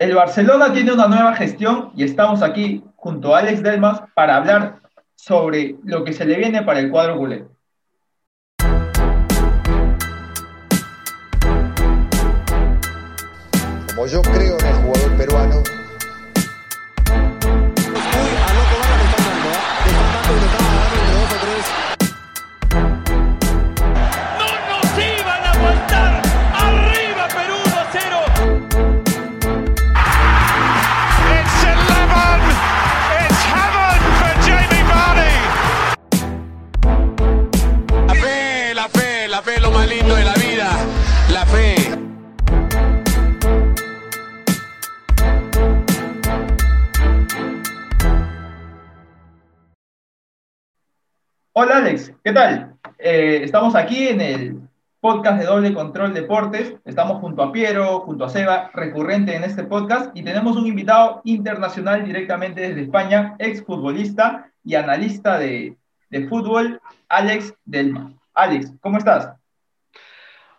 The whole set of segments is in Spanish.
El Barcelona tiene una nueva gestión y estamos aquí junto a Alex Delmas para hablar sobre lo que se le viene para el cuadro culé. Como yo creo en el jugador peruano, Hola Alex, ¿qué tal? Eh, estamos aquí en el podcast de Doble Control Deportes. Estamos junto a Piero, junto a Seba, recurrente en este podcast, y tenemos un invitado internacional directamente desde España, exfutbolista y analista de, fútbol, Alex Delma. Alex, ¿cómo estás?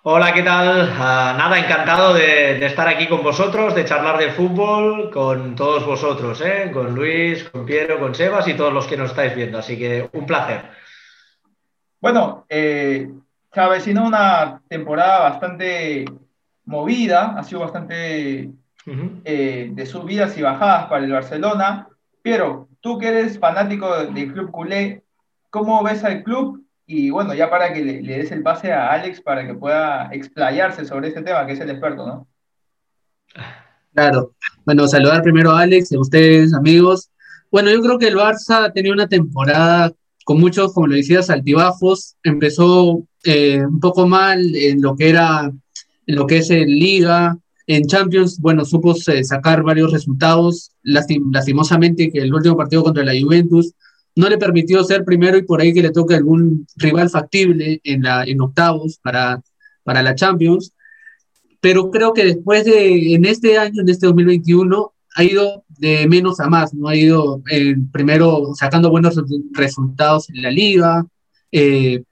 Hola, ¿qué tal? Ah, nada, encantado de, estar aquí con vosotros, de charlar de fútbol con todos vosotros, ¿eh? con Luis, con Piero, con Sebas y todos los que nos estáis viendo. Así que un placer. Bueno, eh, se avecina una temporada bastante movida, ha sido bastante eh, de subidas y bajadas para el Barcelona. Pero tú que eres fanático del club culé, ¿cómo ves al club? Y bueno, ya para que le, des el pase a Alex para que pueda explayarse sobre este tema, que es el experto, ¿no? Claro. Bueno, saludar primero a Alex y a ustedes, amigos. Bueno, yo creo que el Barça ha tenido una temporada con muchos, como lo decías, altibajos. Empezó eh, un poco mal en lo que era, en lo que es en Liga, en Champions, bueno, supo eh, sacar varios resultados. lastimosamente que el último partido contra la Juventus no le permitió ser primero y por ahí que le toque algún rival factible en, la, en octavos para, para la Champions. Pero creo que después de, en este año, en este 2021, ha ido de menos a más, ¿no? Ha ido eh, primero sacando buenos resultados en la liga, eh,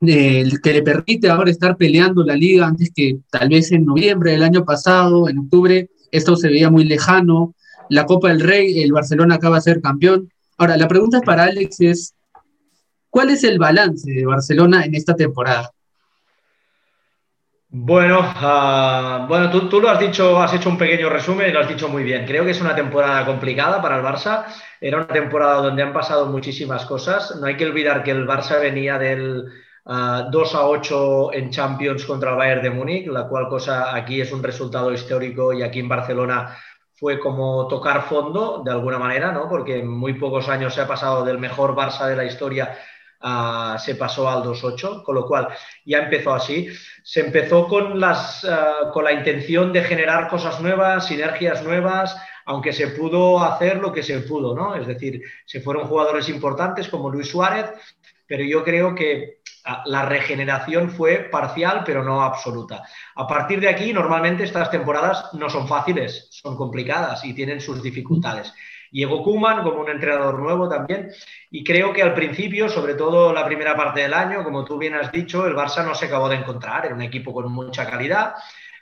que le permite ahora estar peleando la liga antes que tal vez en noviembre del año pasado, en octubre, esto se veía muy lejano. La Copa del Rey, el Barcelona acaba de ser campeón. Ahora, la pregunta para Alex es, ¿cuál es el balance de Barcelona en esta temporada? Bueno, ah, bueno tú, lo has dicho, has hecho un pequeño resumen y lo has dicho muy bien. Creo que es una temporada complicada para el Barça. Era una temporada donde han pasado muchísimas cosas. No hay que olvidar que el Barça venía del 2 ah, a 8 en Champions contra el Bayern de Múnich, la cual cosa aquí es un resultado histórico y aquí en Barcelona fue como tocar fondo de alguna manera, ¿no? Porque en muy pocos años se ha pasado del mejor Barça de la historia se pasó al 2.8, con lo cual ya empezó así. Se empezó con, las, ah, con la intención de generar cosas nuevas, sinergias nuevas, aunque se pudo hacer lo que se pudo, ¿no? Es decir, se fueron jugadores importantes como Luis Suárez, pero yo creo que ah, la regeneración fue parcial, pero no absoluta. A partir de aquí, normalmente estas temporadas no son fáciles, son complicadas y tienen sus dificultades. Llegó Kuman como un entrenador nuevo también. Y creo que al principio, sobre todo la primera parte del año, como tú bien has dicho, el Barça no se acabó de encontrar, era un equipo con mucha calidad,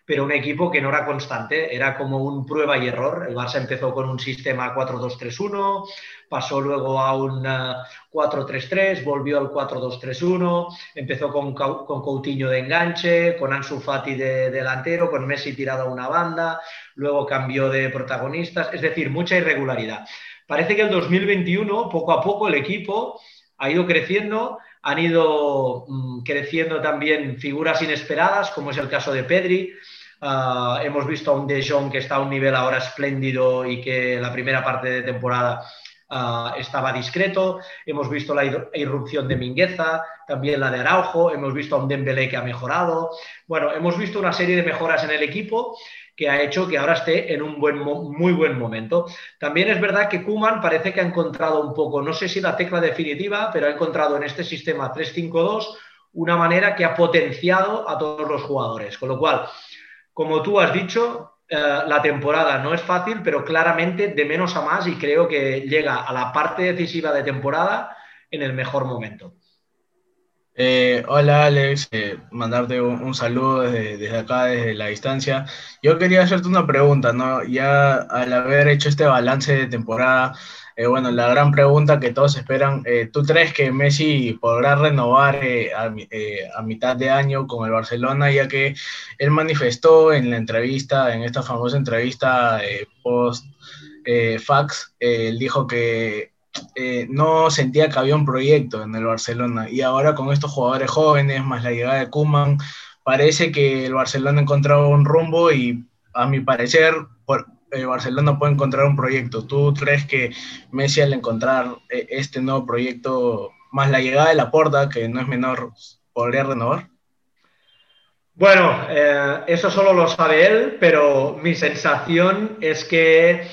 pero un equipo que no era constante, era como un prueba y error. El Barça empezó con un sistema 4-2-3-1, pasó luego a un 4-3-3, eh, volvió al 4-2-3-1, empezó con, con Coutinho de enganche, con Ansu Fati de delantero, con Messi tirado a una banda, luego cambió de protagonistas, es decir, mucha irregularidad. Parece que el 2021, poco a poco, el equipo ha ido creciendo, han ido mm, creciendo también figuras inesperadas, como es el caso de Pedri, Ah, hemos visto a un De Jong que está a un nivel ahora espléndido y que la primera parte de temporada ah, estaba discreto. Hemos visto la irrupción de Mingueza, también la de Araujo. Hemos visto a un Dembélé que ha mejorado. Bueno, hemos visto una serie de mejoras en el equipo que ha hecho que ahora esté en un buen, muy buen momento. También es verdad que Kuman parece que ha encontrado un poco, no sé si la tecla definitiva, pero ha encontrado en este sistema 3-5-2 una manera que ha potenciado a todos los jugadores. Con lo cual, como tú has dicho, eh, la temporada no es fácil, pero claramente de menos a más y creo que llega a la parte decisiva de temporada en el mejor momento. Eh, hola Alex, eh, mandarte un, saludo desde, acá, desde la distancia. Yo quería hacerte una pregunta, ¿no? Ya al haber hecho este balance de temporada, eh, bueno, la gran pregunta que todos esperan, ¿tú crees que Messi podrá renovar a, a, mitad de año con el Barcelona, ya que él manifestó en la entrevista, en esta famosa entrevista post fax, él dijo que eh, no sentía que había un proyecto en el Barcelona. Y ahora con estos jugadores jóvenes, más la llegada de Kuman, parece que el Barcelona ha encontrado un rumbo y a mi parecer el Barcelona puede encontrar un proyecto. ¿Tú crees que Messi al encontrar eh, este nuevo proyecto, más la llegada de la porta, que no es menor, podría renovar? Bueno, eh, eso solo lo sabe él, pero mi sensación es que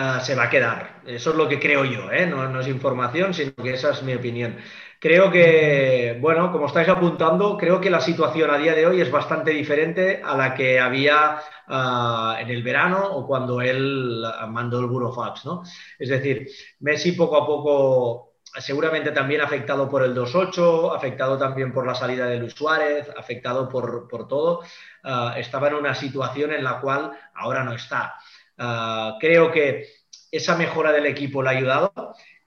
Ah, se va a quedar. Eso es lo que creo yo, ¿eh? no, es información, sino que esa es mi opinión. Creo que, bueno, como estáis apuntando, creo que la situación a día de hoy es bastante diferente a la que había ah, en el verano o cuando él mandó el Burofax, ¿no? Es decir, Messi poco a poco, seguramente también afectado por el 2-8, afectado también por la salida de Luis Suárez, afectado por, todo, ah, estaba en una situación en la cual ahora no está. Ah, creo que esa mejora del equipo le ha ayudado.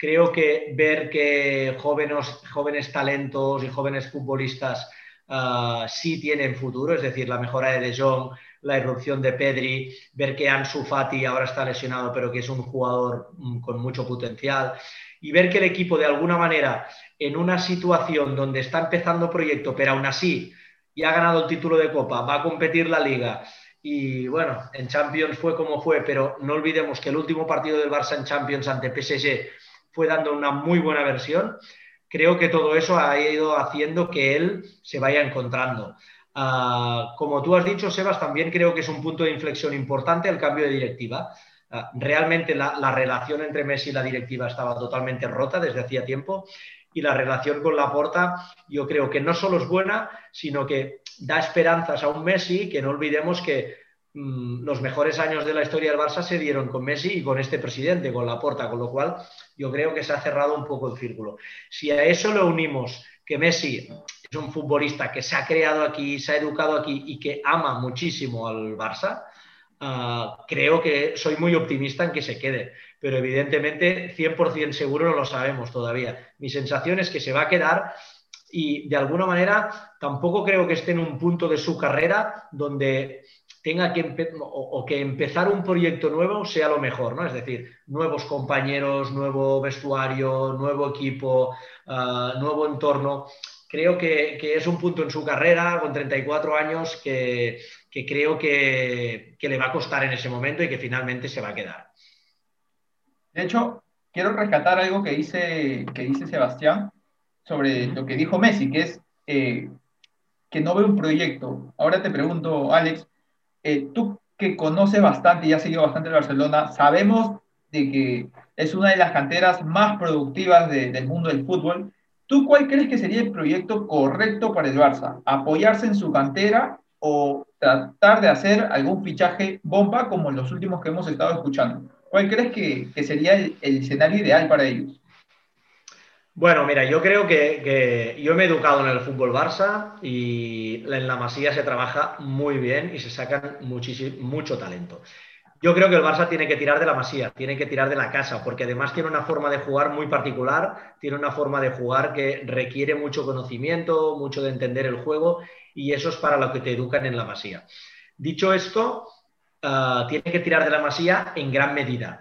Creo que ver que jóvenes, jóvenes talentos y jóvenes futbolistas ah, sí tienen futuro, es decir, la mejora de De Jong, la irrupción de Pedri, ver que Ansu Fati ahora está lesionado, pero que es un jugador mm, con mucho potencial, y ver que el equipo de alguna manera, en una situación donde está empezando proyecto, pero aún así ya ha ganado el título de Copa, va a competir la liga, y bueno, en Champions fue como fue, pero no olvidemos que el último partido del Barça en Champions ante PSG fue dando una muy buena versión. Creo que todo eso ha ido haciendo que él se vaya encontrando. Ah, como tú has dicho, Sebas, también creo que es un punto de inflexión importante el cambio de directiva. Ah, realmente la, la, relación entre Messi y la directiva estaba totalmente rota desde hacía tiempo y la relación con Laporta yo creo que no solo es buena, sino que da esperanzas a un Messi, que no olvidemos que mm, los mejores años de la historia del Barça se dieron con Messi y con este presidente, con Laporta, con lo cual yo creo que se ha cerrado un poco el círculo. Si a eso le unimos que Messi es un futbolista que se ha creado aquí, se ha educado aquí y que ama muchísimo al Barça, ah, creo que soy muy optimista en que se quede pero evidentemente 100% seguro no lo sabemos todavía. Mi sensación es que se va a quedar y de alguna manera tampoco creo que esté en un punto de su carrera donde tenga que o, que empezar un proyecto nuevo sea lo mejor, ¿no? Es decir, nuevos compañeros, nuevo vestuario, nuevo equipo, ah, nuevo entorno. Creo que, es un punto en su carrera, con 34 años, que, creo que le va a costar en ese momento y que finalmente se va a quedar. De hecho, quiero rescatar algo que dice, que dice Sebastián sobre lo que dijo Messi, que es eh, que no ve un proyecto. Ahora te pregunto, Alex, eh, tú que conoces bastante y has seguido bastante el Barcelona, sabemos de que es una de las canteras más productivas del mundo del fútbol. ¿Tú cuál crees que sería el proyecto correcto para el Barça? ¿Apoyarse en su cantera o tratar de hacer algún fichaje bomba como los últimos que hemos estado escuchando? ¿Cuál crees que, sería el, escenario ideal para ellos? Bueno, mira, yo creo que, yo me he educado en el fútbol Barça y en la Masía se trabaja muy bien y se sacan muchísimo, mucho talento. Yo creo que el Barça tiene que tirar de la Masía, tiene que tirar de la casa, porque además tiene una forma de jugar muy particular, tiene una forma de jugar que requiere mucho conocimiento, mucho de entender el juego y eso es para lo que te educan en la Masía. Dicho esto, Ah, tiene que tirar de la masía en gran medida.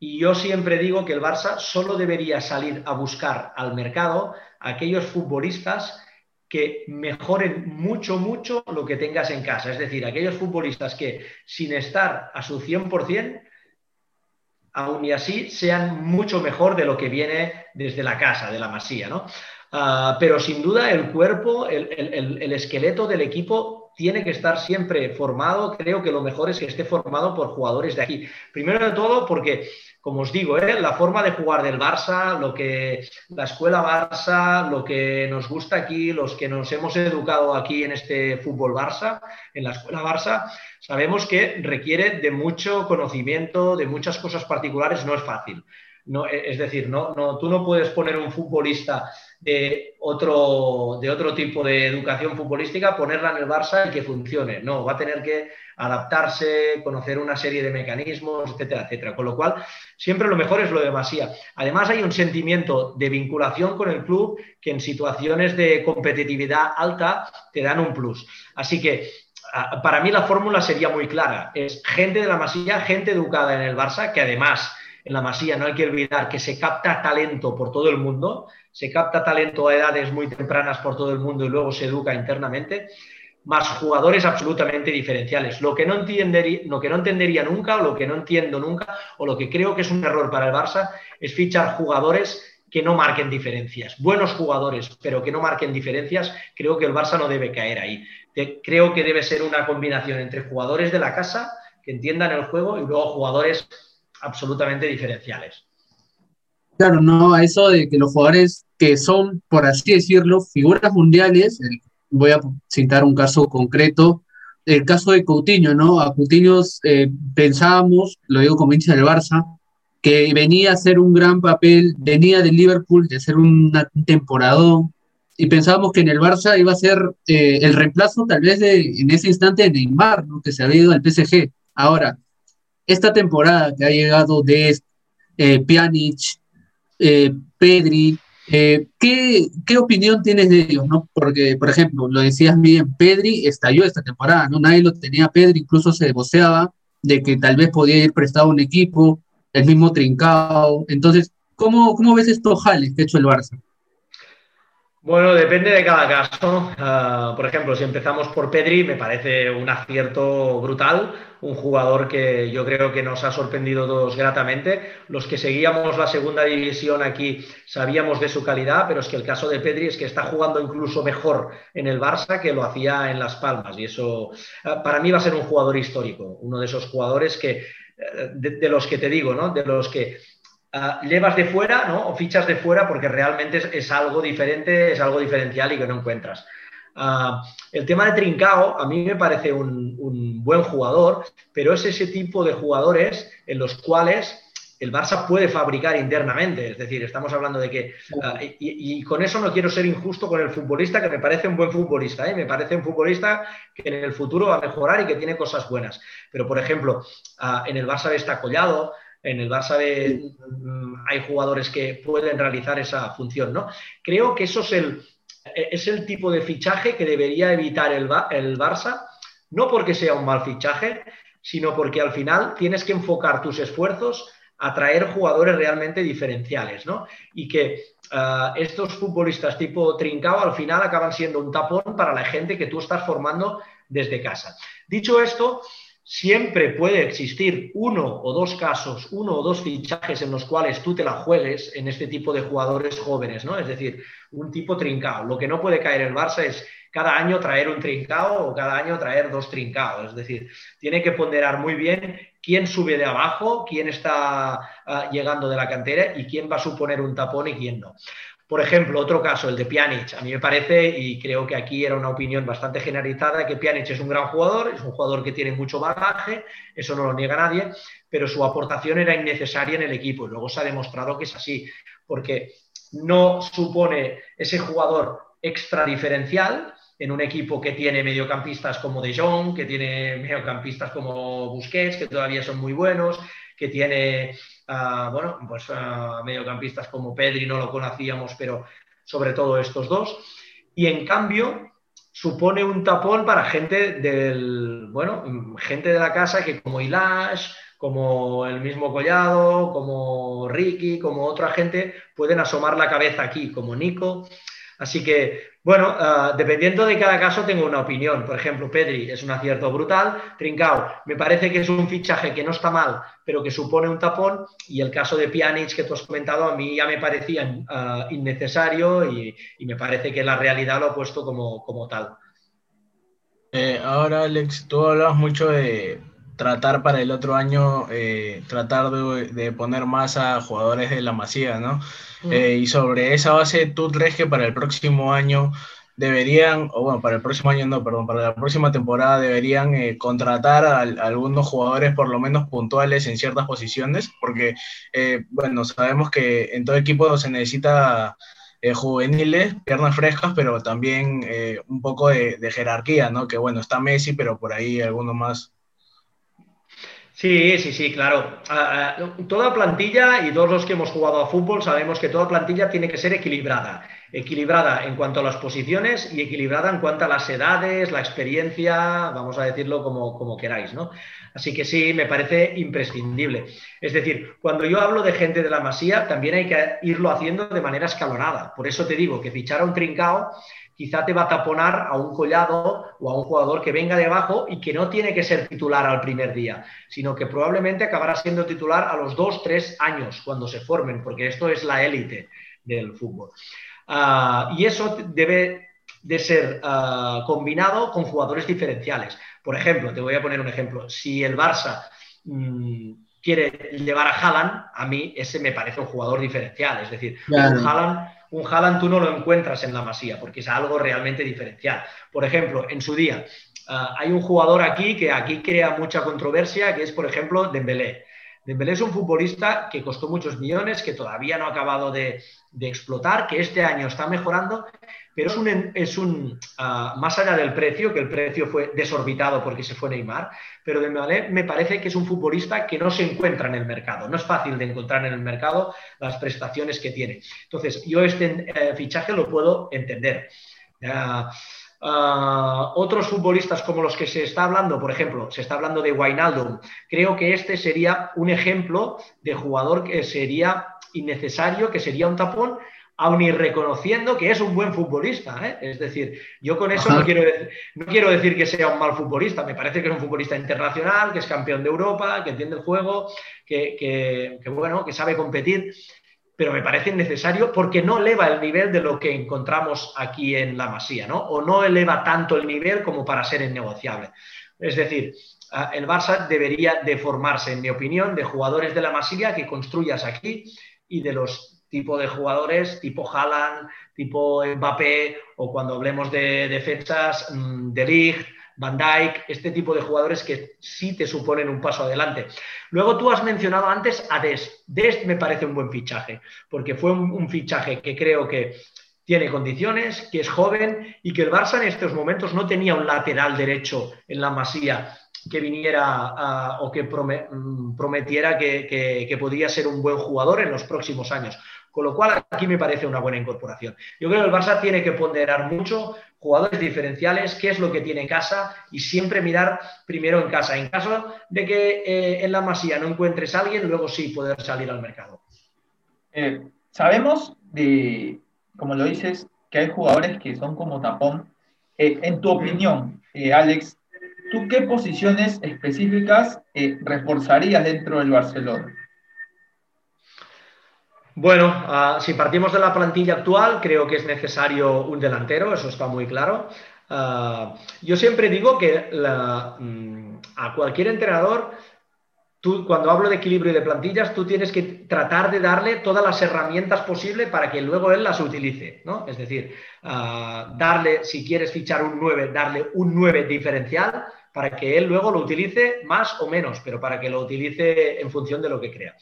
Y yo siempre digo que el Barça solo debería salir a buscar al mercado aquellos futbolistas que mejoren mucho, mucho lo que tengas en casa. Es decir, aquellos futbolistas que sin estar a su 100%, aún y así sean mucho mejor de lo que viene desde la casa, de la masía. ¿no? Ah, pero sin duda el cuerpo, el esqueleto del equipo tiene que estar siempre formado. Creo que lo mejor es que esté formado por jugadores de aquí. Primero de todo, porque, como os digo, ¿eh? la forma de jugar del Barça, lo que la escuela Barça, lo que nos gusta aquí, los que nos hemos educado aquí en este fútbol Barça, en la escuela Barça, sabemos que requiere de mucho conocimiento, de muchas cosas particulares, no es fácil. No, es decir, no, no, tú no puedes poner un futbolista de otro, de otro tipo de educación futbolística, ponerla en el Barça y que funcione. No, va a tener que adaptarse, conocer una serie de mecanismos, etcétera, etcétera. Con lo cual, siempre lo mejor es lo de Masía. Además, hay un sentimiento de vinculación con el club que en situaciones de competitividad alta te dan un plus. Así que para mí la fórmula sería muy clara. Es gente de la Masía, gente educada en el Barça, que además en la Masía no hay que olvidar que se capta talento por todo el mundo, se capta talento a edades muy tempranas por todo el mundo y luego se educa internamente, más jugadores absolutamente diferenciales. Lo que no, entendería, lo que no entendería nunca, o lo que no entiendo nunca, o lo que creo que es un error para el Barça, es fichar jugadores que no marquen diferencias. Buenos jugadores, pero que no marquen diferencias, creo que el Barça no debe caer ahí. Creo que debe ser una combinación entre jugadores de la casa que entiendan el juego y luego jugadores absolutamente diferenciales. Claro, no, a eso de que los jugadores que son, por así decirlo, figuras mundiales, voy a citar un caso concreto, el caso de Coutinho, ¿no? A Coutinho eh, pensábamos, lo digo como hincha del Barça, que venía a hacer un gran papel, venía del Liverpool de hacer una temporada y pensábamos que en el Barça iba a ser eh, el reemplazo tal vez de, en ese instante de Neymar, ¿no? que se había ido al PSG. Ahora, esta temporada que ha llegado de eh, Pjanic, eh, Pedri, eh, ¿qué, ¿qué, opinión tienes de ellos? ¿no? Porque, por ejemplo, lo decías bien, Pedri estalló esta temporada, ¿no? Nadie lo tenía Pedri, incluso se voceaba de que tal vez podía ir prestado a un equipo, el mismo Trincao. Entonces, ¿cómo, cómo ves estos jales que ha hecho el Barça? Bueno, depende de cada caso. Ah, por ejemplo, si empezamos por Pedri, me parece un acierto brutal, un jugador que yo creo que nos ha sorprendido todos gratamente. Los que seguíamos la segunda división aquí sabíamos de su calidad, pero es que el caso de Pedri es que está jugando incluso mejor en el Barça que lo hacía en Las Palmas. Y eso ah, para mí va a ser un jugador histórico, uno de esos jugadores que, eh, de los que te digo, ¿no? De los que Ah, llevas de fuera, ¿no? O fichas de fuera porque realmente es, algo diferente, es algo diferencial y que no encuentras. Ah, el tema de Trincao a mí me parece un, buen jugador, pero es ese tipo de jugadores en los cuales el Barça puede fabricar internamente. Es decir, estamos hablando de que, ah, y, con eso no quiero ser injusto con el futbolista, que me parece un buen futbolista, ¿eh? me parece un futbolista que en el futuro va a mejorar y que tiene cosas buenas. Pero, por ejemplo, en el Barça está Collado, en el Barça mm, hay jugadores que pueden realizar esa función, ¿no? Creo que eso es el, es el tipo de fichaje que debería evitar el, el Barça, no porque sea un mal fichaje, sino porque al final tienes que enfocar tus esfuerzos a traer jugadores realmente diferenciales, ¿no? Y que ah, estos futbolistas tipo Trincao al final acaban siendo un tapón para la gente que tú estás formando desde casa. Dicho esto, siempre puede existir uno o dos casos, uno o dos fichajes en los cuales tú te la juegues en este tipo de jugadores jóvenes, ¿no? Es decir, un tipo trincado. Lo que no puede caer el Barça es cada año traer un trincado o cada año traer dos trincados. Es decir, tiene que ponderar muy bien quién sube de abajo, quién está ah, llegando de la cantera y quién va a suponer un tapón y quién no. Por ejemplo, otro caso, el de Pjanic. A mí me parece, y creo que aquí era una opinión bastante generalizada, que Pjanic es un gran jugador, es un jugador que tiene mucho bagaje, eso no lo niega nadie, pero su aportación era innecesaria en el equipo y luego se ha demostrado que es así, porque no supone ese jugador extra diferencial en un equipo que tiene mediocampistas como De Jong, que tiene mediocampistas como Busquets, que todavía son muy buenos, que tiene bueno, pues mediocampistas como Pedri no lo conocíamos, pero sobre todo estos dos. Y en cambio, supone un tapón para gente del, bueno, gente de la casa que como Ilash, como el mismo Collado, como Ricky, como otra gente, pueden asomar la cabeza aquí, como Nico. Así que, bueno, ah, dependiendo de cada caso tengo una opinión. Por ejemplo, Pedri es un acierto brutal. Trincao, me parece que es un fichaje que no está mal, pero que supone un tapón. Y el caso de Pjanic que tú has comentado, a mí ya me parecía ah, innecesario y, me parece que la realidad lo ha puesto como, como tal. Eh, ahora, Alex, tú hablas mucho de, tratar para el otro año, eh, tratar de, poner más a jugadores de la Masía, ¿no? Eh, y sobre esa base, ¿tú crees que para el próximo año deberían, o bueno, para el próximo año no, perdón, para la próxima temporada deberían eh, contratar a, algunos jugadores por lo menos puntuales en ciertas posiciones? Porque, bueno, sabemos que en todo equipo se necesita eh, juveniles, piernas frescas, pero también un poco de, jerarquía, ¿no? Que bueno, está Messi, pero por ahí alguno más. Sí, sí, sí, claro. Ah, ah, toda plantilla y todos los que hemos jugado a fútbol sabemos que toda plantilla tiene que ser equilibrada equilibrada en cuanto a las posiciones y equilibrada en cuanto a las edades, la experiencia, vamos a decirlo como, como queráis, ¿no? Así que sí, me parece imprescindible. Es decir, cuando yo hablo de gente de la masía, también hay que irlo haciendo de manera escalonada. Por eso te digo que fichar a un trincao quizá te va a taponar a un collado o a un jugador que venga debajo y que no tiene que ser titular al primer día, sino que probablemente acabará siendo titular a los dos, tres años cuando se formen, porque esto es la élite del fútbol. Ah, y eso debe de ser ah, combinado con jugadores diferenciales. Por ejemplo, te voy a poner un ejemplo. Si el Barça mm, quiere llevar a Haaland, a mí ese me parece un jugador diferencial. Es decir, un, Haaland, un Haaland tú no lo encuentras en la Masía porque es algo realmente diferencial. Por ejemplo, en su día ah, hay un jugador aquí que aquí crea mucha controversia, que es, por ejemplo, Dembélé. Dembélé es un futbolista que costó muchos millones, que todavía no ha acabado de, explotar, que este año está mejorando, pero es un, es un ah, más allá del precio, que el precio fue desorbitado porque se fue Neymar, pero Dembélé me parece que es un futbolista que no se encuentra en el mercado. No es fácil de encontrar en el mercado las prestaciones que tiene. Entonces, yo este eh, fichaje lo puedo entender. Ah, Ah, otros futbolistas como los que se está hablando, por ejemplo, se está hablando de Wijnaldum, creo que este sería un ejemplo de jugador que sería innecesario, que sería un tapón, aun y reconociendo que es un buen futbolista. ¿eh? Es decir, yo con eso no quiero, no quiero, decir que sea un mal futbolista, me parece que es un futbolista internacional, que es campeón de Europa, que entiende el juego, que, que bueno, que sabe competir pero me parece necesario porque no eleva el nivel de lo que encontramos aquí en la Masía, ¿no? O no eleva tanto el nivel como para ser innegociable. Es decir, el Barça debería de formarse, en mi opinión, de jugadores de la Masía que construyas aquí y de los tipos de jugadores tipo Haaland, tipo Mbappé o cuando hablemos de defensas, mm, de Ligt, Van Dijk, este tipo de jugadores que sí te suponen un paso adelante. Luego tú has mencionado antes a Dest. Dest me parece un buen fichaje, porque fue un, fichaje que creo que tiene condiciones, que es joven y que el Barça en estos momentos no tenía un lateral derecho en la masía que viniera o que mm, prometiera que, que podía ser un buen jugador en los próximos años. Con lo cual, aquí me parece una buena incorporación. Yo creo que el Barça tiene que ponderar mucho jugadores diferenciales, qué es lo que tiene en casa y siempre mirar primero en casa. En caso de que eh, en la masía no encuentres a alguien, luego sí poder salir al mercado. Eh, sabemos como lo dices, que hay jugadores que son como tapón. Eh, en tu opinión, Alex, ¿tú qué posiciones específicas reforzarías dentro del Barcelona? Bueno, ah, si partimos de la plantilla actual, creo que es necesario un delantero, eso está muy claro. Ah, yo siempre digo que mm, a cualquier entrenador, cuando hablo de equilibrio y de plantillas, tú tienes que tratar de darle todas las herramientas posibles para que luego él las utilice. ¿no? Es decir, ah, darle, si quieres fichar un 9, darle un 9 diferencial para que él luego lo utilice más o menos, pero para que lo utilice en función de lo que crea.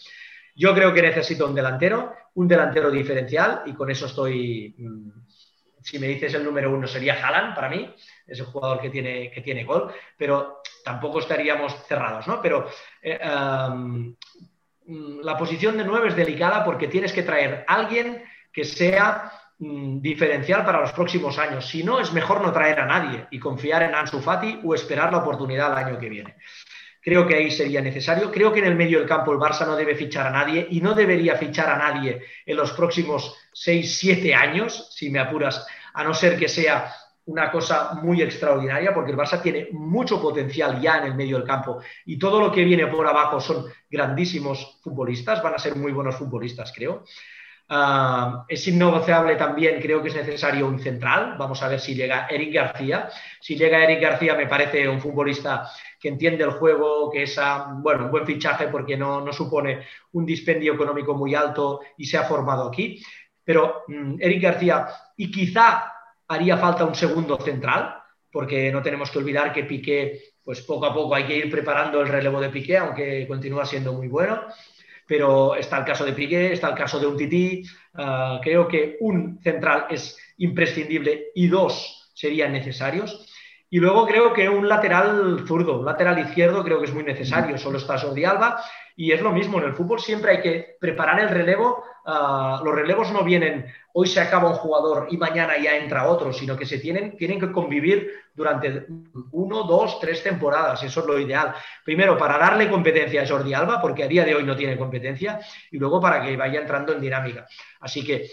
Yo creo que necesito un delantero, un delantero diferencial, y con eso estoy. Mm, si me dices el número uno, sería Haaland para mí, es el jugador que tiene, que tiene gol, pero tampoco estaríamos cerrados, ¿no? Pero eh, mm, la posición de nueve es delicada porque tienes que traer a alguien que sea mm, diferencial para los próximos años. Si no, es mejor no traer a nadie y confiar en Ansu Fati o esperar la oportunidad el año que viene. Creo que ahí sería necesario. Creo que en el medio del campo el Barça no debe fichar a nadie y no debería fichar a nadie en los próximos 6, 7 años, si me apuras, a no ser que sea una cosa muy extraordinaria, porque el Barça tiene mucho potencial ya en el medio del campo y todo lo que viene por abajo son grandísimos futbolistas, van a ser muy buenos futbolistas, creo. Ah, es innegociable también, creo que es necesario un central. Vamos a ver si llega Eric García. Si llega Eric García, me parece un futbolista que entiende el juego, que es bueno, un buen fichaje porque no, no supone un dispendio económico muy alto y se ha formado aquí. Pero mm, Eric García, y quizá haría falta un segundo central, porque no tenemos que olvidar que Piqué, pues poco a poco hay que ir preparando el relevo de Piqué, aunque continúa siendo muy bueno. Pero está el caso de Piqué, está el caso de un Tití. Ah, creo que un central es imprescindible y dos serían necesarios. Y luego creo que un lateral zurdo, un lateral izquierdo creo que es muy necesario. Solo está Jordi Alba y es lo mismo. En el fútbol siempre hay que preparar el relevo. Ah, los relevos no vienen hoy se acaba un jugador y mañana ya entra otro, sino que se tienen, tienen que convivir durante uno, dos, tres temporadas. Eso es lo ideal. Primero, para darle competencia a Jordi Alba, porque a día de hoy no tiene competencia, y luego para que vaya entrando en dinámica. Así que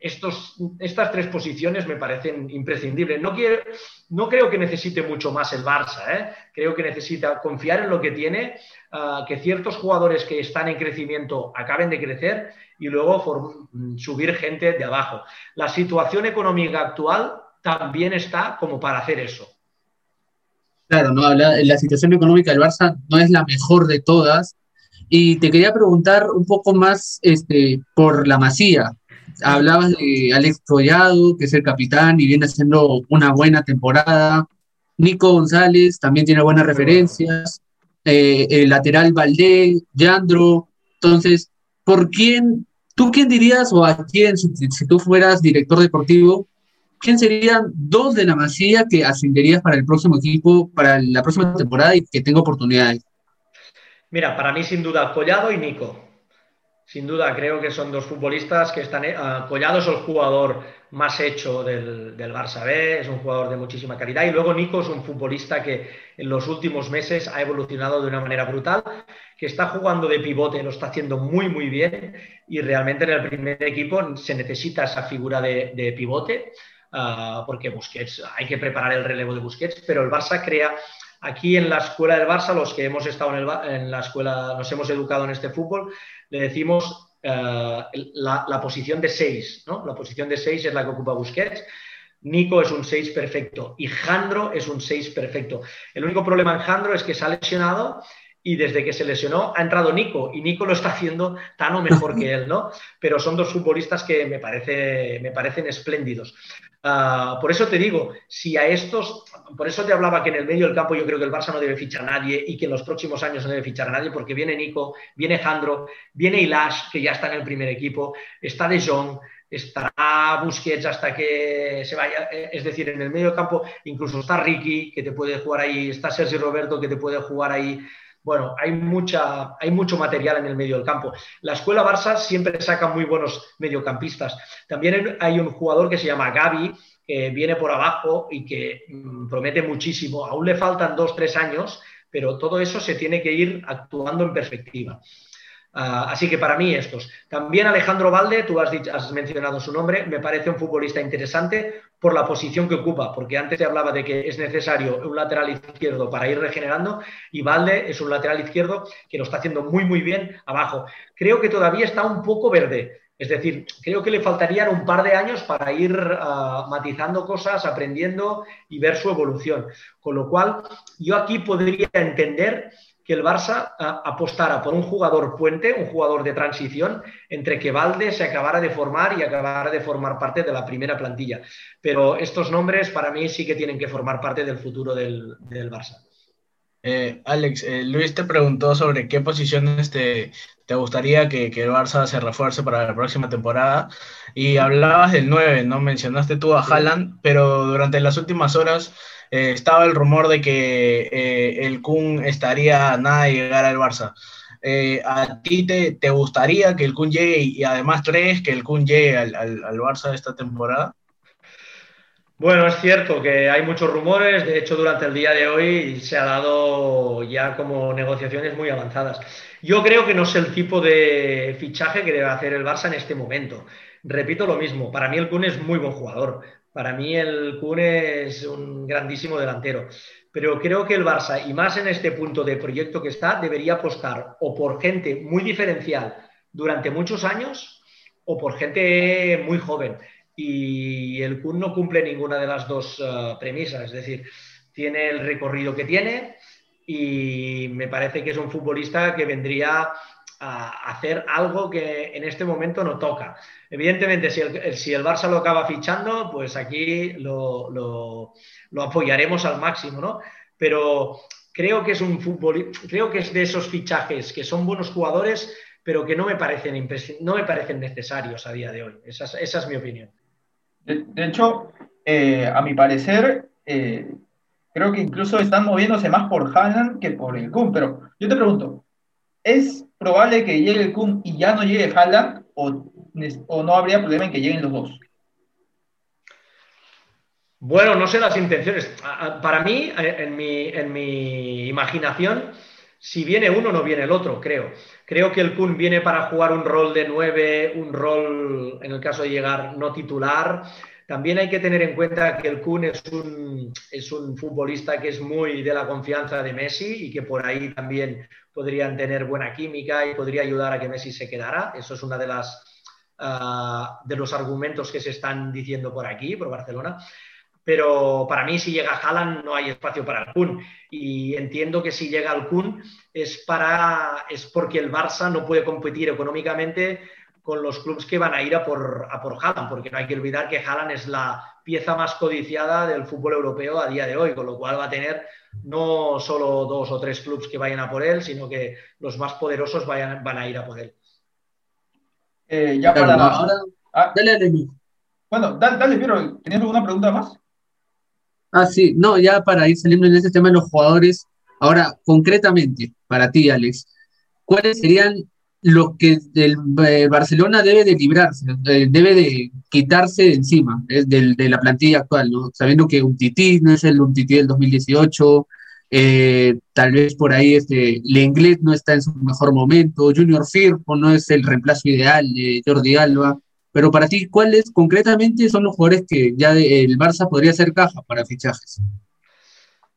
estas tres posiciones me parecen imprescindibles. No, creo que necesite mucho más el Barça, ¿eh? creo que necesita confiar en lo que tiene, ah, que ciertos jugadores que están en crecimiento acaben de crecer y luego subir gente de abajo. La situación económica actual también está como para hacer eso. Claro, ¿no? la, la situación económica del Barça no es la mejor de todas. Y te quería preguntar un poco más este, por la Masía hablabas de Alex Collado, que es el capitán y viene haciendo una buena temporada. Nico González también tiene buenas referencias. Eh, el lateral Valdé, Yandro. Entonces, ¿por quién, tú quién dirías o a quién, si, tú fueras director deportivo, quién serían dos de la masía que ascenderías para el próximo equipo, para la próxima temporada y que tenga oportunidades? Mira, para mí sin duda Collado y Nico. Sin duda, creo que son dos futbolistas que están. Uh, Collado es el jugador más hecho del, del, Barça B, es un jugador de muchísima calidad. Y luego Nico es un futbolista que en los últimos meses ha evolucionado de una manera brutal, que está jugando de pivote, lo está haciendo muy, muy bien. Y realmente en el primer equipo se necesita esa figura de, pivote, uh, porque Busquets, hay que preparar el relevo de Busquets, pero el Barça crea Aquí en la escuela del Barça, los que hemos estado en, la escuela, nos hemos educado en este fútbol, le decimos eh, la, posición de 6, ¿no? La posición de 6 es la que ocupa Busquets. Nico es un 6 perfecto y Jandro es un 6 perfecto. El único problema en Jandro es que se ha lesionado y desde que se lesionó ha entrado Nico y Nico lo está haciendo tan o mejor que él, ¿no? Pero son dos futbolistas que me, parece, me parecen espléndidos. Ah, por eso te digo, si a estos, por eso te hablaba que en el medio del campo yo creo que el Barça no debe fichar a nadie y que en los próximos años no debe fichar a nadie porque viene Nico, viene Jandro, viene Ilash, que ya está en el primer equipo, está De Jong, estará Busquets hasta que se vaya, eh, es decir, en el medio del campo incluso está Ricky, que te puede jugar ahí, está Sergio Roberto, que te puede jugar ahí bueno, hay, mucha, hay mucho material en el medio del campo. La escuela Barça siempre saca muy buenos mediocampistas. También hay un jugador que se llama Gaby, que viene por abajo y que mm, promete muchísimo. Aún le faltan dos, tres años, pero todo eso se tiene que ir actuando en perspectiva. Ah, así que para mí estos. También Alejandro Valde, tú has, mencionado su nombre, me parece un futbolista interesante por la posición que ocupa, porque antes te hablaba de que es necesario un lateral izquierdo para ir regenerando y Valde es un lateral izquierdo que lo está haciendo muy muy bien abajo. Creo que todavía está un poco verde, es decir, creo que le faltarían un par de años para ir ah, matizando cosas, aprendiendo y ver su evolución. Con lo cual, yo aquí podría entender que el Barça apostara por un jugador puente, un jugador de transición, entre que Valde se acabara de formar y acabara de formar parte de la primera plantilla. Pero estos nombres para mí sí que tienen que formar parte del futuro del, Barça. Eh, Alex, eh, Luis te preguntó sobre qué posiciones te, te gustaría que, el Barça se refuerce para la próxima temporada. Y hablabas del 9, ¿no? Mencionaste tú a Haaland, pero durante las últimas horas eh, estaba el rumor de que eh, el Kun estaría nada de llegar al Barça. Eh, ¿A ti te, gustaría que el Kun llegue y, además crees que el Kun llegue al, al, Barça esta temporada? Bueno, es cierto que hay muchos rumores, de hecho durante el día de hoy se ha dado ya como negociaciones muy avanzadas. Yo creo que no es el tipo de fichaje que debe hacer el Barça en este momento. Repito lo mismo, para mí el Kun es muy buen jugador, para mí el Kun es un grandísimo delantero, pero creo que el Barça, y más en este punto de proyecto que está, debería apostar o por gente muy diferencial durante muchos años o por gente muy joven. Y el Kun no cumple ninguna de las dos eh, premisas, es decir, tiene el recorrido que tiene y me parece que es un futbolista que vendría a hacer algo que en este momento no toca. Evidentemente, si el, Barça lo acaba fichando, pues aquí lo, apoyaremos al máximo, ¿no? Pero creo que es un fútbol, creo que es de esos fichajes que son buenos jugadores, pero que no me parecen, no me parecen necesarios a día de hoy. Esa es, mi opinión. De, hecho, eh, a mi parecer, eh, creo que incluso están moviéndose más por Haaland que por el Kun. Pero yo te pregunto, ¿es probable que llegue el Kun y ya no llegue Haaland o, o no habría problema en que lleguen los dos? Bueno, no sé las intenciones. Para mí, eh, en mi, en mi imaginación, si viene uno, no viene el otro, creo. Creo que el Kun viene para jugar un rol de nueve, un rol, en el caso de llegar, no titular. También hay que tener en cuenta que el Kun es un, es un futbolista que es muy de la confianza de Messi y que por ahí también podrían tener buena química y podría ayudar a que Messi se quedara. Eso es una de ah, de los argumentos que se están diciendo por aquí, por Barcelona pero para mí si llega Haaland no hay espacio para el Kun. Y entiendo que si llega el Kun es, para, es porque el Barça no puede competir económicamente con los clubes que van a ir a por, a por Haaland, porque no hay que olvidar que Haaland es la pieza más codiciada del fútbol europeo a día de hoy, con lo cual va a tener no solo dos o tres clubes que vayan a por él, sino que los más poderosos vayan, van a ir a por él. Eh, ya para ahora, ah. dale, dale. Bueno, dale, dale, pero ¿tenías alguna pregunta más? Ah, sí, no, ya para ir saliendo en ese tema de los jugadores, ahora concretamente, para ti, Alex, ¿cuáles serían los que el, eh, Barcelona debe de librarse, eh, debe de quitarse de encima eh, de, la plantilla actual, ¿no? sabiendo que un tití no es el un tití del 2018, tal vez por ahí este, Lenglet no está en su mejor momento, Junior Firpo no es el reemplazo ideal de Jordi Alba, pero para ti, ¿cuáles concretamente son los jugadores que ya el Barça podría hacer caja para fichajes?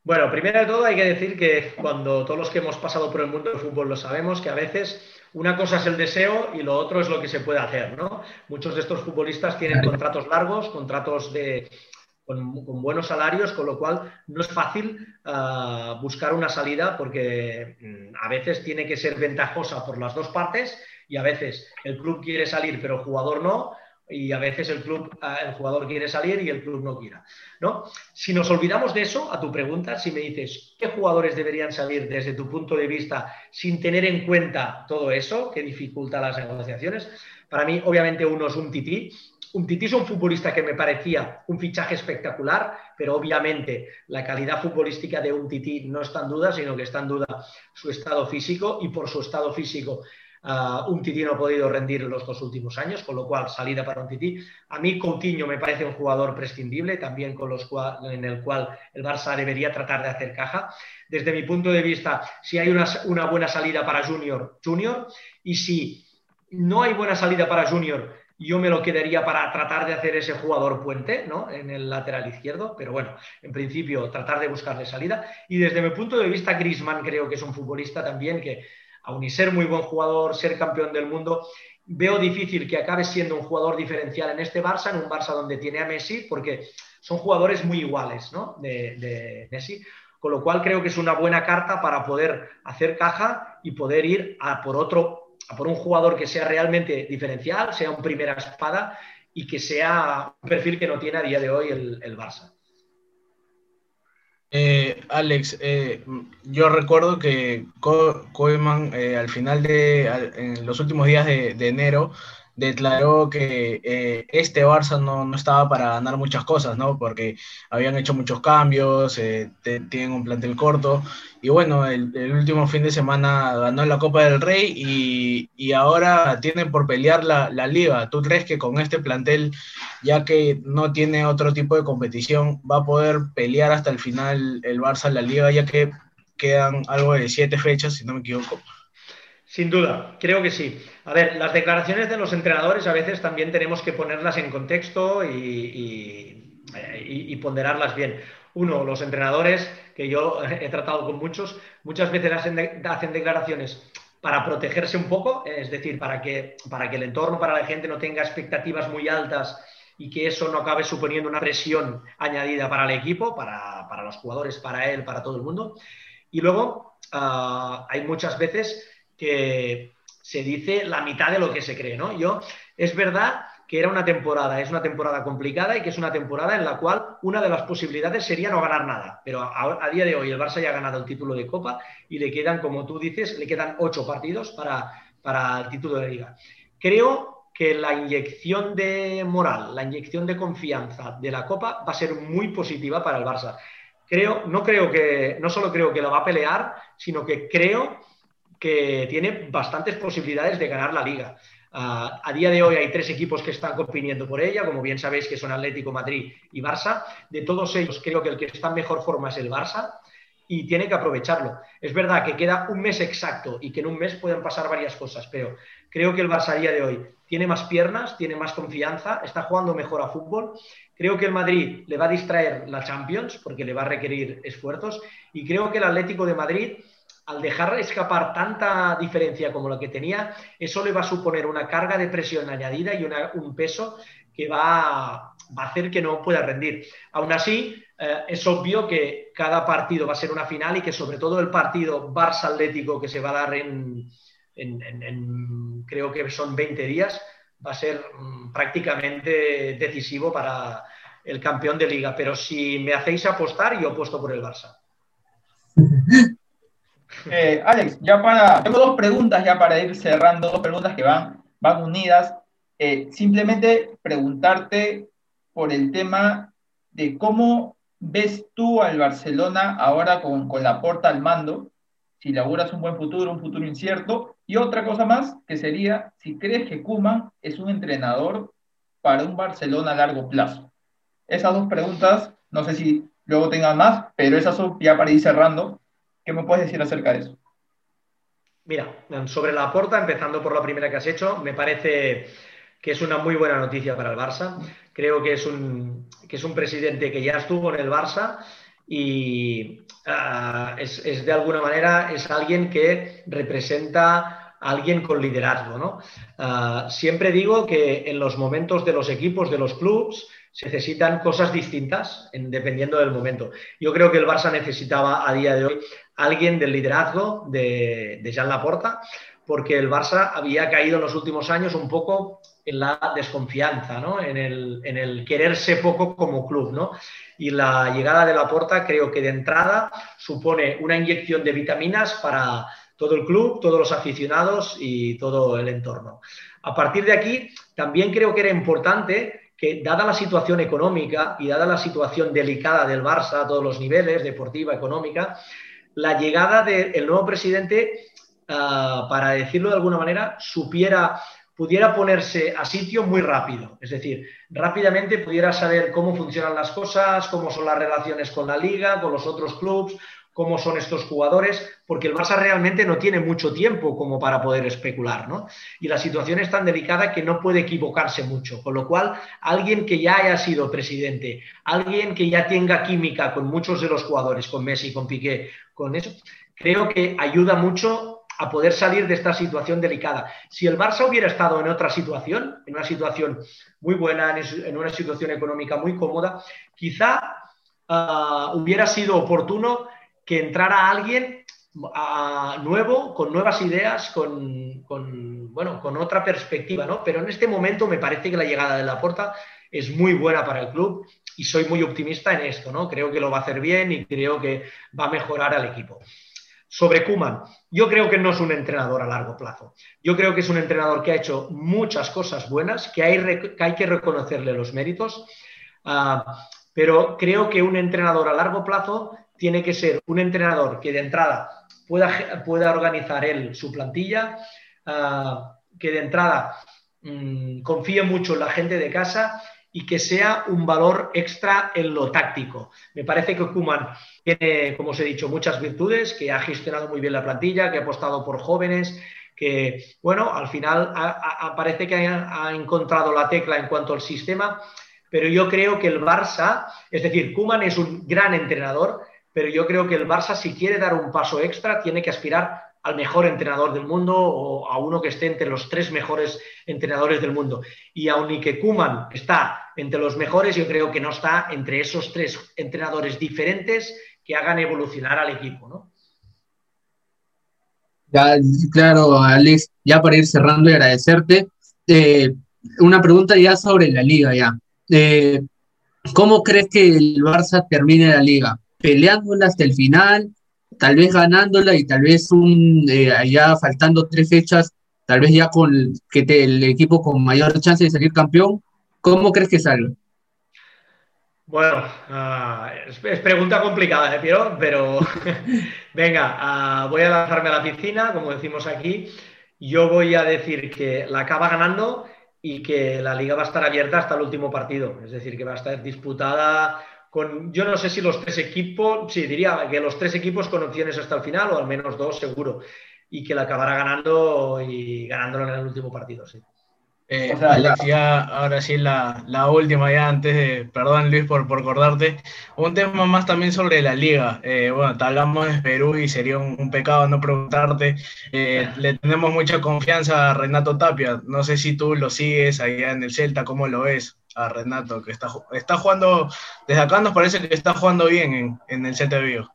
Bueno, primero de todo hay que decir que cuando todos los que hemos pasado por el mundo del fútbol lo sabemos, que a veces una cosa es el deseo y lo otro es lo que se puede hacer, ¿no? Muchos de estos futbolistas tienen contratos largos, contratos de, con, buenos salarios, con lo cual no es fácil ah, buscar una salida porque mm, a veces tiene que ser ventajosa por las dos partes y a veces el club quiere salir pero el jugador no y a veces el club ah, el jugador quiere salir y el club no quiera no si nos olvidamos de eso a tu pregunta si me dices qué jugadores deberían salir desde tu punto de vista sin tener en cuenta todo eso que dificulta las negociaciones para mí obviamente uno es un tití. Un Tití es un futbolista que me parecía un fichaje espectacular, pero obviamente la calidad futbolística de un Tití no está en duda, sino que está en duda su estado físico y por su estado físico Un Tití no ha podido rendir en los dos últimos años, con lo cual salida para un Tití. A mí Coutinho me parece un jugador prescindible, también con los en el cual el Barça debería tratar de hacer caja. Desde mi punto de vista, si hay una, una buena salida para Junior, Junior, y si no hay buena salida para Junior, yo me lo quedaría para tratar de hacer ese jugador puente ¿no? en el lateral izquierdo, pero bueno, en principio tratar de buscarle salida. Y desde mi punto de vista, Grisman creo que es un futbolista también que aun y ser muy buen jugador, ser campeón del mundo, veo difícil que acabe siendo un jugador diferencial en este Barça, en un Barça donde tiene a Messi, porque son jugadores muy iguales ¿no? de, Messi. Con lo cual creo que es una buena carta para poder hacer caja y poder ir a por otro, a por un jugador que sea realmente diferencial, sea un primera espada y que sea un perfil que no tiene a día de hoy el, el Barça. Eh, Alex, eh, yo recuerdo que Koeman eh, al final de, en los últimos días de enero, declaró que eh, este Barça no, no, estaba para ganar muchas cosas, ¿no? Porque habían hecho muchos cambios, eh, tienen un plantel corto, y bueno, el, último fin de semana ganó la Copa del Rey y, y ahora tienen por pelear la, la, liga. ¿Tú crees que con este plantel, ya que no tiene otro tipo de competición, va a poder pelear hasta el final el Barça la liga, ya que quedan algo de siete fechas, si no me equivoco? Sin duda, creo que sí. A ver, las declaraciones de los entrenadores a veces también tenemos que ponerlas en contexto y, ponderarlas bien. Uno, los entrenadores, que yo he tratado con muchos, muchas veces hacen, declaraciones para protegerse un poco, es decir, para que, para que el entorno, para la gente no tenga expectativas muy altas y que eso no acabe suponiendo una presión añadida para el equipo, para, los jugadores, para él, para todo el mundo. Y luego, ah, hay muchas veces que se dice la mitad de lo que se cree, ¿no? Yo, es verdad que era una temporada, es una temporada complicada y que es una temporada en la cual una de las posibilidades sería no ganar nada. Pero a, día de hoy el Barça ya ha ganado el título de Copa y le quedan, como tú dices, le quedan ocho partidos para, para el título de liga. Creo que la inyección de moral, la inyección de confianza de la Copa va a ser muy positiva para el Barça. Creo, no creo que, no solo creo que la va a pelear, sino que creo que tiene bastantes posibilidades de ganar la liga. Ah, a día de hoy hay tres equipos que están compitiendo por ella, como bien sabéis que son Atlético, Madrid y Barça. De todos ellos creo que el que está en mejor forma es el Barça y tiene que aprovecharlo. Es verdad que queda un mes exacto y que en un mes pueden pasar varias cosas, pero creo que el Barça a día de hoy tiene más piernas, tiene más confianza, está jugando mejor a fútbol. Creo que el Madrid le va a distraer la Champions porque le va a requerir esfuerzos y creo que el Atlético de Madrid al dejar escapar tanta diferencia como la que tenía, eso le va a suponer una carga de presión añadida y un peso que va, a hacer que no pueda rendir. Aún así, eh, es obvio que cada partido va a ser una final y que sobre todo el partido Barça-Atlético que se va a dar en, creo que son 20 días, va a ser mm, prácticamente decisivo para el campeón de liga. Pero si me hacéis apostar, yo apuesto por el Barça. Eh, Alex, ya para. Tengo dos preguntas ya para ir cerrando, dos preguntas que van, van unidas. Eh, simplemente preguntarte por el tema de cómo ves tú al Barcelona ahora con, con la porta al mando, si le auguras un buen futuro, un futuro incierto. Y otra cosa más, que sería si crees que Kuman es un entrenador para un Barcelona a largo plazo. Esas dos preguntas, no sé si luego tengan más, pero esas son ya para ir cerrando. ¿Qué me puedes decir acerca de eso? Mira, sobre la porta, empezando por la primera que has hecho, me parece que es una muy buena noticia para el Barça. Creo que es un, que es un presidente que ya estuvo en el Barça y ah, es, de alguna manera es alguien que representa a alguien con liderazgo. ¿no? Ah, siempre digo que en los momentos de los equipos, de los clubes, se necesitan cosas distintas dependiendo del momento. Yo creo que el Barça necesitaba a día de hoy alguien del liderazgo de, de Jean Laporta, porque el Barça había caído en los últimos años un poco en la desconfianza, ¿no? en, el, en el quererse poco como club. ¿no? Y la llegada de Laporta creo que de entrada supone una inyección de vitaminas para todo el club, todos los aficionados y todo el entorno. A partir de aquí, también creo que era importante que dada la situación económica y dada la situación delicada del Barça a todos los niveles, deportiva, económica, la llegada del nuevo presidente, ah, para decirlo de alguna manera, supiera, pudiera ponerse a sitio muy rápido. Es decir, rápidamente pudiera saber cómo funcionan las cosas, cómo son las relaciones con la liga, con los otros clubes, cómo son estos jugadores, porque el Barça realmente no tiene mucho tiempo como para poder especular, ¿no? Y la situación es tan delicada que no puede equivocarse mucho, con lo cual alguien que ya haya sido presidente, alguien que ya tenga química con muchos de los jugadores, con Messi, con Piqué, con eso, creo que ayuda mucho a poder salir de esta situación delicada. Si el Barça hubiera estado en otra situación, en una situación muy buena, en una situación económica muy cómoda, quizá ah, hubiera sido oportuno que entrara alguien nuevo, con nuevas ideas, con, bueno, con otra perspectiva, ¿no? Pero en este momento me parece que la llegada de Laporta es muy buena para el club y soy muy optimista en esto, ¿no? Creo que lo va a hacer bien y creo que va a mejorar al equipo. Sobre Kuman, yo creo que no es un entrenador a largo plazo. Yo creo que es un entrenador que ha hecho muchas cosas buenas, que hay que, hay que reconocerle los méritos, ah, pero creo que un entrenador a largo plazo tiene que ser un entrenador que de entrada pueda, pueda organizar él su plantilla, ah, que de entrada mm, confíe mucho en la gente de casa y que sea un valor extra en lo táctico. Me parece que Kuman tiene, como os he dicho, muchas virtudes, que ha gestionado muy bien la plantilla, que ha apostado por jóvenes, que, bueno, al final parece que ha, ha, encontrado la tecla en cuanto al sistema, pero yo creo que el Barça, es decir, Kuman es un gran entrenador, pero yo creo que el Barça, si quiere dar un paso extra, tiene que aspirar al mejor entrenador del mundo o a uno que esté entre los tres mejores entrenadores del mundo. Y aun y que Kuman está entre los mejores, yo creo que no está entre esos tres entrenadores diferentes que hagan evolucionar al equipo, ¿no? Ya, claro, Alex, ya para ir cerrando y agradecerte, eh, una pregunta ya sobre la liga ya. Eh, ¿Cómo crees que el Barça termine la liga? Peleándola hasta el final, tal vez ganándola y tal vez un, eh, allá faltando tres fechas, tal vez ya con que el equipo con mayor chance de salir campeón, ¿cómo crees que salga? Bueno, ah, es, pregunta complicada, ¿eh? Pero venga, ah, voy a lanzarme a la piscina, como decimos aquí. Yo voy a decir que la acaba ganando y que la liga va a estar abierta hasta el último partido. Es decir, que va a estar disputada con, yo no sé si los tres equipos, sí, diría que los tres equipos con opciones hasta el final, o al menos dos seguro, y que la acabará ganando y ganándolo en el último partido, sí. Eh, ya, ahora sí, la, última, ya antes de, perdón Luis por, por acordarte, un tema más también sobre la liga. Eh, bueno, te hablamos de Perú y sería un, pecado no preguntarte. Eh, le tenemos mucha confianza a Renato Tapia. No sé si tú lo sigues allá en el Celta, ¿cómo lo ves a Renato? Que está, está jugando, desde acá nos parece que está jugando bien en, en el Celta de Vigo.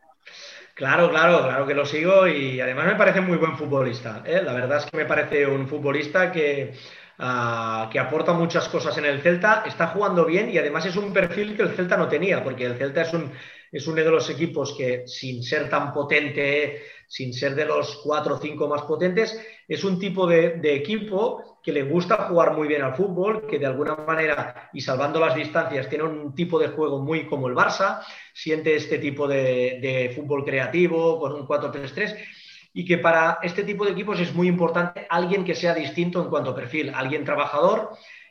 Claro, claro, claro que lo sigo y además me parece muy buen futbolista. La verdad es que me parece un futbolista que Ah, que aporta muchas cosas en el Celta, está jugando bien y además es un perfil que el Celta no tenía, porque el Celta es, un, es uno de los equipos que sin ser tan potente, sin ser de los cuatro o cinco más potentes, es un tipo de, equipo que le gusta jugar muy bien al fútbol, que de alguna manera, y salvando las distancias, tiene un tipo de juego muy como el Barça, siente este tipo de, de fútbol creativo, con un 4-3-3 y que para este tipo de equipos es muy importante alguien que sea distinto en cuanto a perfil, alguien trabajador.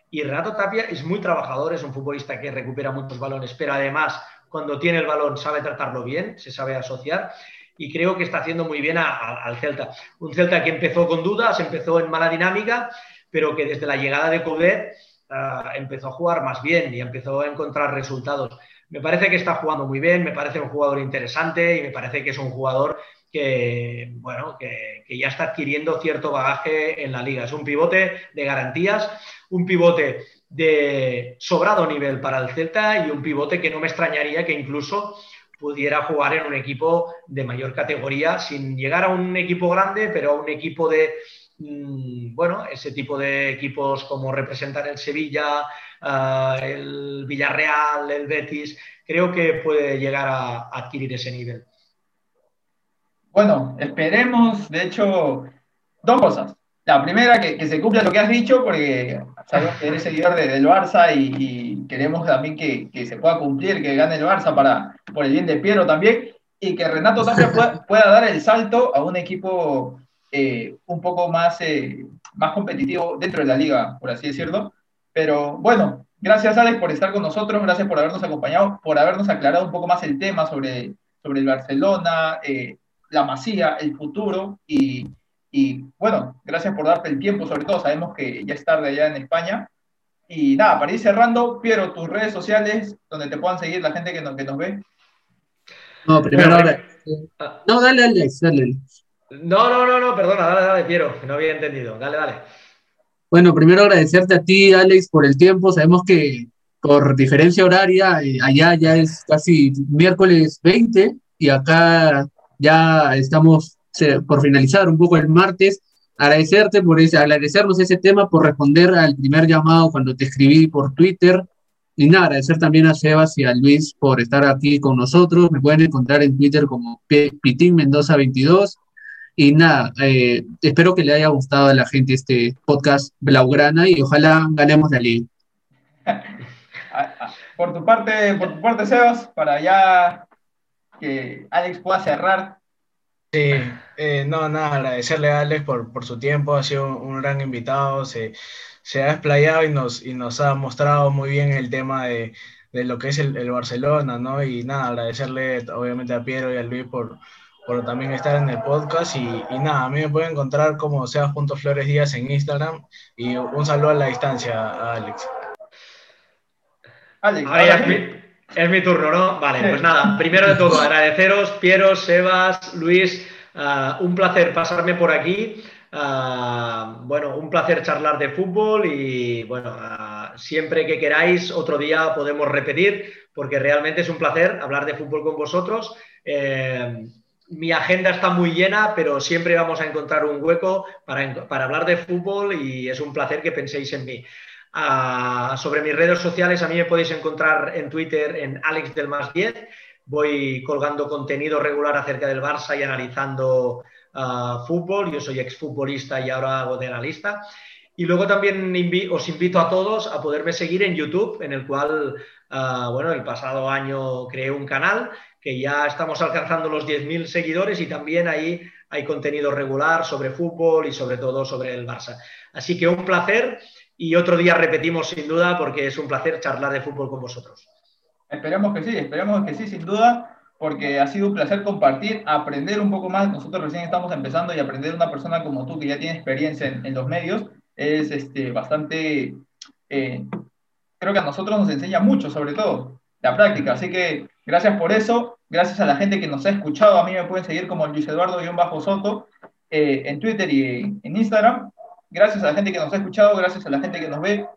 Y Renato Tapia es muy trabajador, es un futbolista que recupera muchos balones, pero además cuando tiene el balón sabe tratarlo bien, se sabe asociar y creo que está haciendo muy bien al Celta. Un Celta que empezó con dudas, empezó en mala dinámica, pero que desde la llegada de Coudet ah, empezó a jugar más bien y empezó a encontrar resultados. Me parece que está jugando muy bien, me parece un jugador interesante y me parece que es un jugador que, bueno, que, ya está adquiriendo cierto bagaje en la liga. Es un pivote de garantías, un pivote de sobrado nivel para el Celta y un pivote que no me extrañaría que incluso pudiera jugar en un equipo de mayor categoría, sin llegar a un equipo grande, pero a un equipo de, mm, bueno, ese tipo de equipos como representan el Sevilla, ah, el Villarreal, el Betis, creo que puede llegar a adquirir ese nivel. Bueno, esperemos, de hecho, dos cosas. La primera, que, se cumpla lo que has dicho, porque sabemos que eres seguidor de, del Barça y, queremos también que, se pueda cumplir, que gane el Barça para, por el bien de Piero también, y que Renato también pueda, dar el salto a un equipo eh, un poco más, eh, más competitivo dentro de la liga, por así decirlo. Pero bueno, gracias Alex por estar con nosotros, gracias por habernos acompañado, por habernos aclarado un poco más el tema sobre, sobre el Barcelona. Eh, la masía, el futuro y, bueno, gracias por darte el tiempo, sobre todo sabemos que ya es tarde allá en España. Y nada, para ir cerrando, Piero, tus redes sociales, donde te puedan seguir la gente que nos, que nos ve. No, primero ahora. No, dale, dale, dale. No, no, no, no, perdona, dale, dale, Piero, no había entendido. Dale, dale. Bueno, primero agradecerte a ti, Alex, por el tiempo. Sabemos que por diferencia horaria, eh, allá ya es casi miércoles 20 y acá ya estamos por finalizar un poco el martes. Agradecerte por ese, agradecernos ese tema, por responder al primer llamado cuando te escribí por Twitter. Y nada, agradecer también a Sebas y a Luis por estar aquí con nosotros. Me pueden encontrar en Twitter como Pitín Mendoza 22. Y nada, eh, espero que le haya gustado a la gente este podcast Blaugrana y ojalá ganemos la liga. Por tu parte, por tu parte, Sebas, para ya que Alex pueda cerrar. Sí, eh, no, nada, agradecerle a Alex por, su tiempo, ha sido un, gran invitado, se, se, ha explayado y nos, y nos ha mostrado muy bien el tema de, lo que es el, Barcelona, ¿no? Y nada, agradecerle obviamente a Piero y a Luis por, por también estar en el podcast y, nada, a mí me pueden encontrar como Sebas.flores Díaz en Instagram y un saludo a la distancia a Alex. Alex, es mi turno, ¿no? Vale, pues nada, primero de todo, agradeceros, Piero, Sebas, Luis, ah, un placer pasarme por aquí. Ah, bueno, un placer charlar de fútbol y bueno, ah, siempre que queráis, otro día podemos repetir, porque realmente es un placer hablar de fútbol con vosotros. Eh, mi agenda está muy llena, pero siempre vamos a encontrar un hueco para, para hablar de fútbol y es un placer que penséis en mí sobre mis redes sociales, a mí me podéis encontrar en Twitter en Alex del Más 10. Voy colgando contenido regular acerca del Barça y analizando ah, fútbol, yo soy exfutbolista y ahora hago de analista. Y luego también os invito a todos a poderme seguir en YouTube, en el cual, ah, bueno, el pasado año creé un canal que ya estamos alcanzando los 10.000 seguidores y también ahí hay contenido regular sobre fútbol y sobre todo sobre el Barça. Así que un placer y otro día repetimos sin duda porque es un placer charlar de fútbol con vosotros. Esperemos que sí, esperemos que sí, sin duda, porque ha sido un placer compartir, aprender un poco más. Nosotros recién estamos empezando y aprender de una persona como tú que ya tiene experiencia en, los medios es este, bastante, eh, creo que a nosotros nos enseña mucho, sobre todo, la práctica. Así que gracias por eso, gracias a la gente que nos ha escuchado. A mí me pueden seguir como Luis Eduardo-Soto eh, en Twitter y en Instagram. Gracias a la gente que nos ha escuchado, gracias a la gente que nos ve.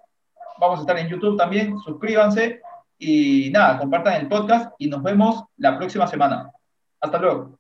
Vamos a estar en YouTube también, suscríbanse y nada, compartan el podcast y nos vemos la próxima semana. Hasta luego.